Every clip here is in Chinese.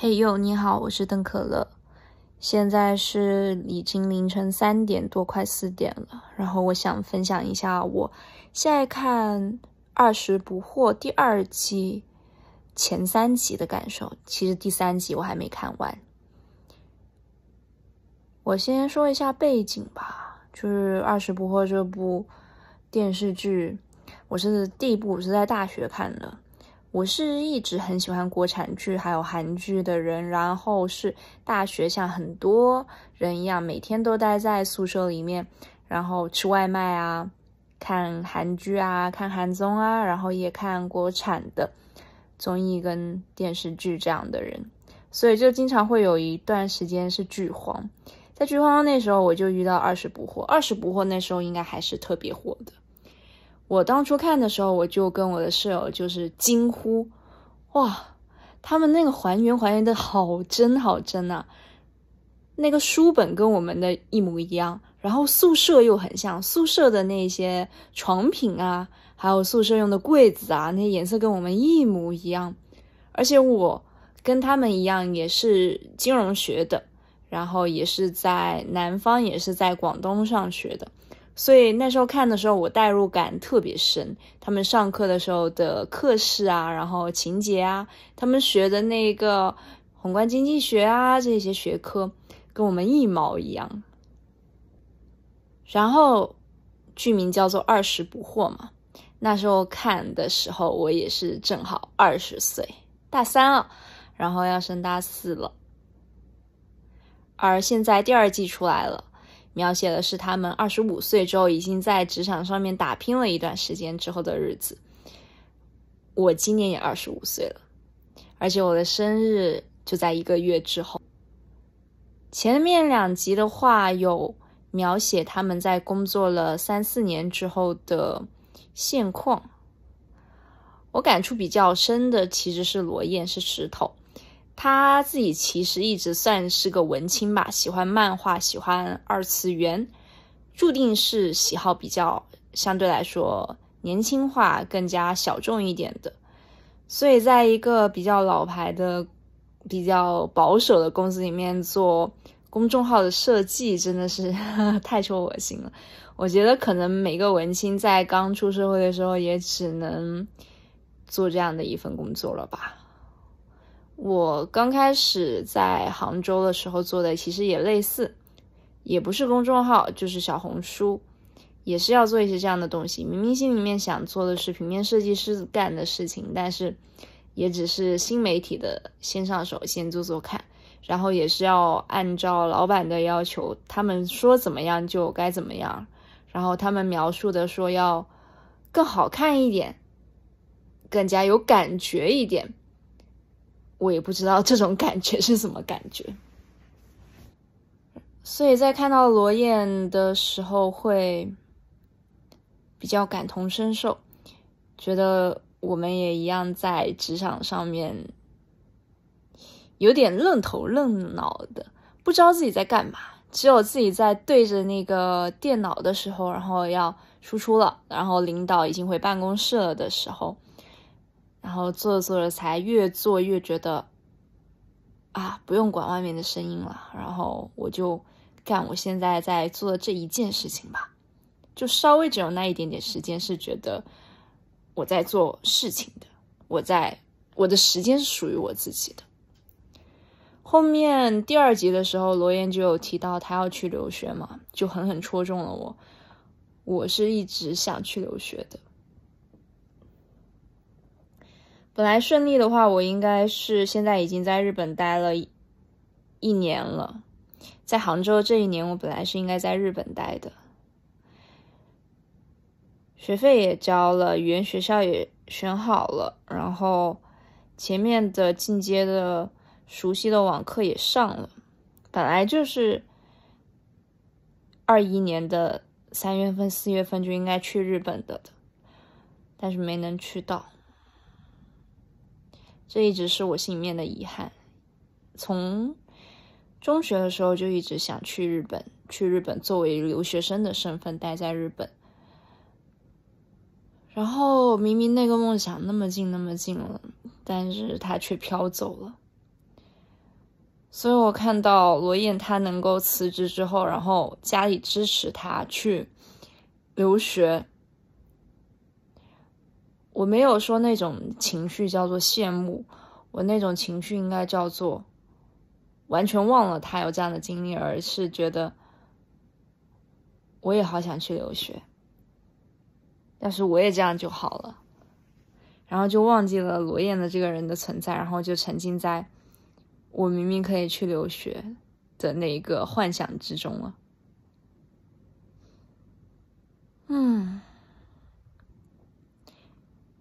嘿呦，你好，我是邓可乐。现在是已经凌晨三点多，快四点了。然后我想分享一下我现在看《二十不惑》第二季前三集的感受。其实第三集我还没看完。我先说一下背景吧，就是《二十不惑》这部电视剧，我是第一部是在大学看的。我是一直很喜欢国产剧还有韩剧的人，然后是大学像很多人一样，每天都待在宿舍里面，然后吃外卖啊，看韩剧啊，看韩综啊，然后也看国产的综艺跟电视剧这样的人，所以就经常会有一段时间是剧荒。在剧荒那时候，我就遇到《二十不惑》，《二十不惑》那时候应该还是特别火的。我当初看的时候，我就跟我的舍友就是惊呼：“哇，他们那个还原还原的好真好真呐！那个书本跟我们的一模一样，然后宿舍又很像，宿舍的那些床品啊，还有宿舍用的柜子啊，那些颜色跟我们一模一样。而且我跟他们一样，也是金融学的，然后也是在南方，也是在广东上学的。”所以那时候看的时候，我代入感特别深。他们上课的时候的课室啊，然后情节啊，他们学的那个宏观经济学啊，这些学科跟我们一毛一样。然后剧名叫做《二十不惑》嘛，那时候看的时候，我也是正好二十岁，大三了，然后要升大四了。而现在第二季出来了。描写的是他们二十五岁之后，已经在职场上面打拼了一段时间之后的日子。我今年也二十五岁了，而且我的生日就在一个月之后。前面两集的话有描写他们在工作了三四年之后的现况。我感触比较深的其实是罗燕，是石头。他自己其实一直算是个文青吧，喜欢漫画，喜欢二次元，注定是喜好比较相对来说年轻化、更加小众一点的。所以，在一个比较老牌的、比较保守的公司里面做公众号的设计，真的是 太戳我心了。我觉得可能每个文青在刚出社会的时候，也只能做这样的一份工作了吧。我刚开始在杭州的时候做的其实也类似，也不是公众号，就是小红书，也是要做一些这样的东西。明明心里面想做的是平面设计师干的事情，但是也只是新媒体的先上手，先做做看，然后也是要按照老板的要求，他们说怎么样就该怎么样，然后他们描述的说要更好看一点，更加有感觉一点。我也不知道这种感觉是什么感觉，所以在看到罗燕的时候会比较感同身受，觉得我们也一样在职场上面有点愣头愣脑的，不知道自己在干嘛，只有自己在对着那个电脑的时候，然后要输出了，然后领导已经回办公室了的时候。然后做着做着，才越做越觉得，啊，不用管外面的声音了。然后我就干我现在在做的这一件事情吧，就稍微只有那一点点时间是觉得我在做事情的，我在我的时间是属于我自己的。后面第二集的时候，罗燕就有提到他要去留学嘛，就狠狠戳中了我。我是一直想去留学的。本来顺利的话，我应该是现在已经在日本待了一年了。在杭州这一年，我本来是应该在日本待的，学费也交了，语言学校也选好了，然后前面的进阶的熟悉的网课也上了。本来就是二一年的三月份、四月份就应该去日本的的，但是没能去到。这一直是我心里面的遗憾。从中学的时候就一直想去日本，去日本作为留学生的身份待在日本。然后明明那个梦想那么近那么近了，但是它却飘走了。所以我看到罗燕她能够辞职之后，然后家里支持她去留学，我没有说那种情绪叫做羡慕，我那种情绪应该叫做完全忘了他有这样的经历，而是觉得我也好想去留学，要是我也这样就好了，然后就忘记了罗燕的这个人的存在，然后就沉浸在。我明明可以去留学的那一个幻想之中了，嗯，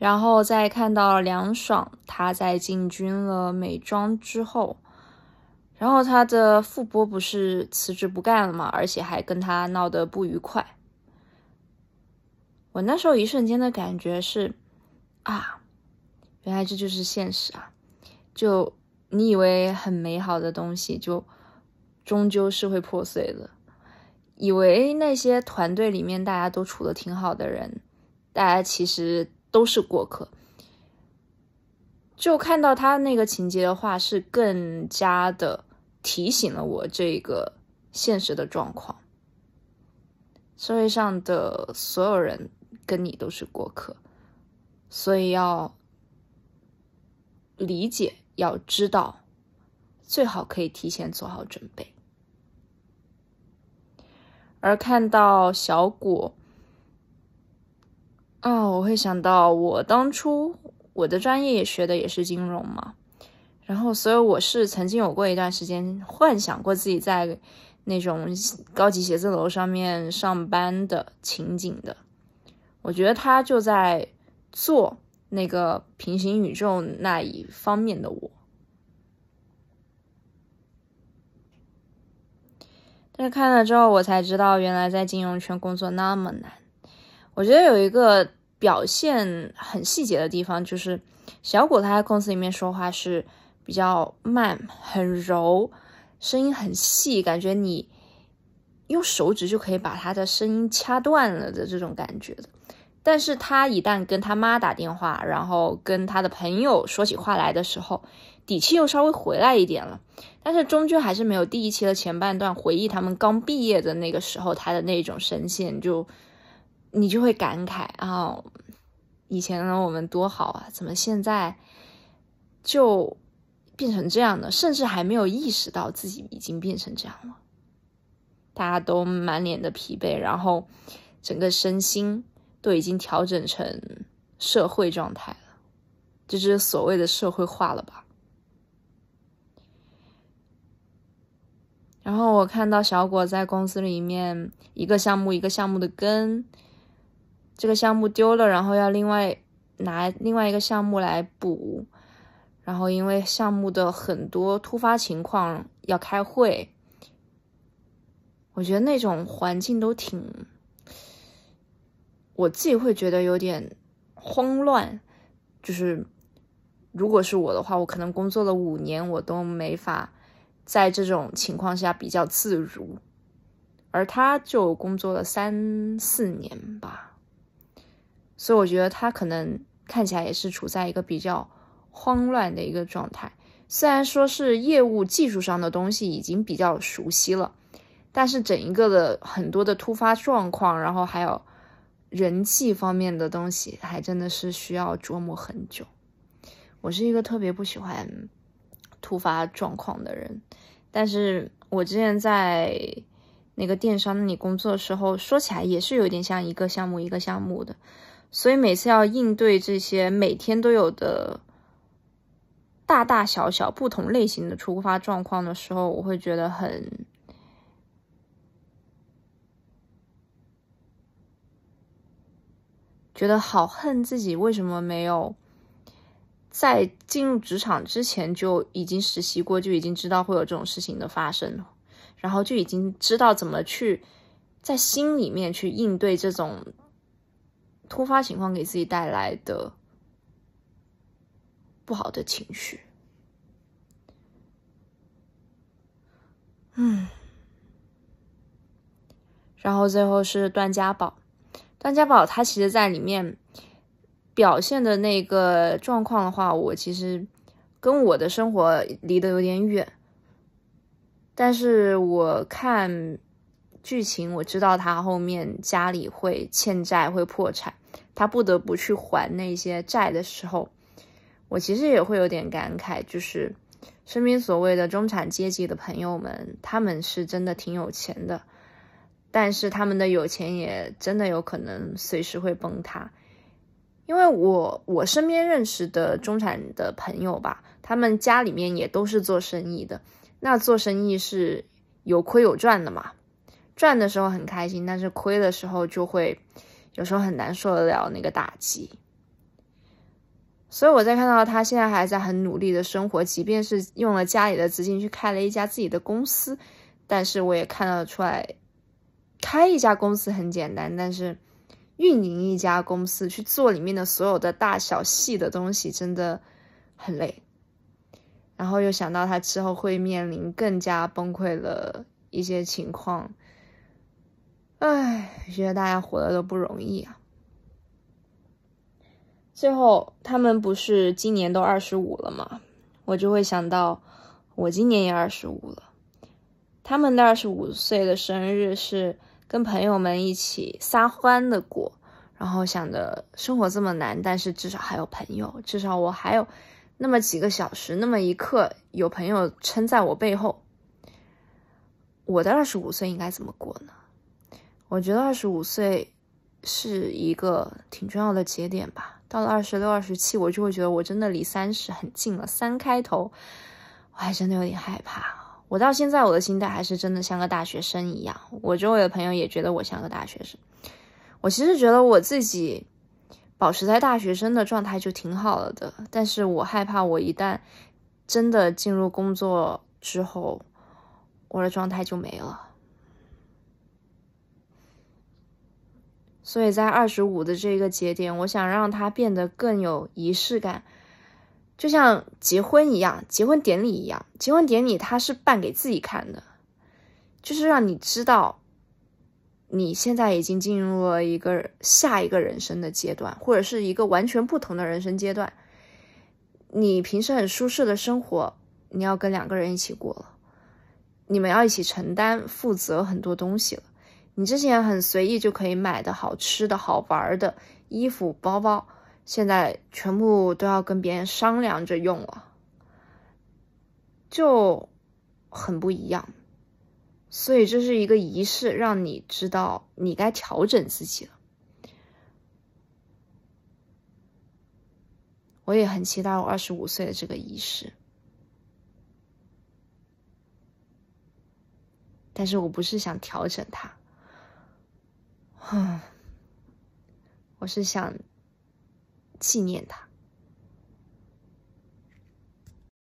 然后再看到梁爽，他在进军了美妆之后，然后他的傅波不是辞职不干了嘛，而且还跟他闹得不愉快。我那时候一瞬间的感觉是，啊，原来这就是现实啊，就。你以为很美好的东西，就终究是会破碎的。以为那些团队里面大家都处的挺好的人，大家其实都是过客。就看到他那个情节的话，是更加的提醒了我这个现实的状况。社会上的所有人跟你都是过客，所以要理解。要知道，最好可以提前做好准备。而看到小果，啊，我会想到我当初我的专业也学的也是金融嘛，然后所以我是曾经有过一段时间幻想过自己在那种高级写字楼上面上班的情景的。我觉得他就在做。那个平行宇宙那一方面的我，但是看了之后，我才知道原来在金融圈工作那么难。我觉得有一个表现很细节的地方，就是小果他在公司里面说话是比较慢、很柔，声音很细，感觉你用手指就可以把他的声音掐断了的这种感觉的。但是他一旦跟他妈打电话，然后跟他的朋友说起话来的时候，底气又稍微回来一点了。但是终究还是没有第一期的前半段回忆他们刚毕业的那个时候他的那种声线，就你就会感慨啊，以前的我们多好啊，怎么现在就变成这样的？甚至还没有意识到自己已经变成这样了。大家都满脸的疲惫，然后整个身心。都已经调整成社会状态了，这就是所谓的社会化了吧？然后我看到小果在公司里面一个项目一个项目的跟，这个项目丢了，然后要另外拿另外一个项目来补，然后因为项目的很多突发情况要开会，我觉得那种环境都挺。我自己会觉得有点慌乱，就是如果是我的话，我可能工作了五年，我都没法在这种情况下比较自如，而他就工作了三四年吧，所以我觉得他可能看起来也是处在一个比较慌乱的一个状态。虽然说是业务技术上的东西已经比较熟悉了，但是整一个的很多的突发状况，然后还有。人际方面的东西还真的是需要琢磨很久。我是一个特别不喜欢突发状况的人，但是我之前在那个电商那里工作的时候，说起来也是有点像一个项目一个项目的，所以每次要应对这些每天都有的大大小小不同类型的突发状况的时候，我会觉得很。觉得好恨自己为什么没有在进入职场之前就已经实习过，就已经知道会有这种事情的发生，然后就已经知道怎么去在心里面去应对这种突发情况给自己带来的不好的情绪。嗯，然后最后是段家宝。段家宝他其实在里面表现的那个状况的话，我其实跟我的生活离得有点远。但是我看剧情，我知道他后面家里会欠债，会破产，他不得不去还那些债的时候，我其实也会有点感慨，就是身边所谓的中产阶级的朋友们，他们是真的挺有钱的，但是他们的有钱也真的有可能随时会崩塌。因为我我身边认识的中产的朋友吧，他们家里面也都是做生意的。那做生意是有亏有赚的嘛？赚的时候很开心，但是亏的时候就会有时候很难受得了那个打击。所以我在看到他现在还在很努力的生活，即便是用了家里的资金去开了一家自己的公司，但是我也看得出来，开一家公司很简单，但是。运营一家公司去做里面的所有的大小细的东西，真的很累。然后又想到他之后会面临更加崩溃的一些情况，唉，觉得大家活的都不容易啊。最后他们不是今年都二十五了吗？我就会想到我今年也二十五了。他们的二十五岁的生日是。跟朋友们一起撒欢的过，然后想着生活这么难，但是至少还有朋友，至少我还有那么几个小时，那么一刻有朋友撑在我背后。我的二十五岁应该怎么过呢？我觉得二十五岁是一个挺重要的节点吧。到了二十六、二十七，我就会觉得我真的离三十很近了，三开头，我还真的有点害怕。我到现在，我的心态还是真的像个大学生一样。我周围的朋友也觉得我像个大学生。我其实觉得我自己保持在大学生的状态就挺好了的，但是我害怕我一旦真的进入工作之后，我的状态就没了。所以在二十五的这个节点，我想让它变得更有仪式感。就像结婚一样，结婚典礼一样，结婚典礼它是办给自己看的，就是让你知道，你现在已经进入了一个下一个人生的阶段，或者是一个完全不同的人生阶段。你平时很舒适的生活，你要跟两个人一起过了，你们要一起承担、负责很多东西了。你之前很随意就可以买的好吃的好玩的衣服、包包。现在全部都要跟别人商量着用了，就很不一样。所以这是一个仪式，让你知道你该调整自己了。我也很期待我二十五岁的这个仪式，但是我不是想调整它，啊我是想。纪念他。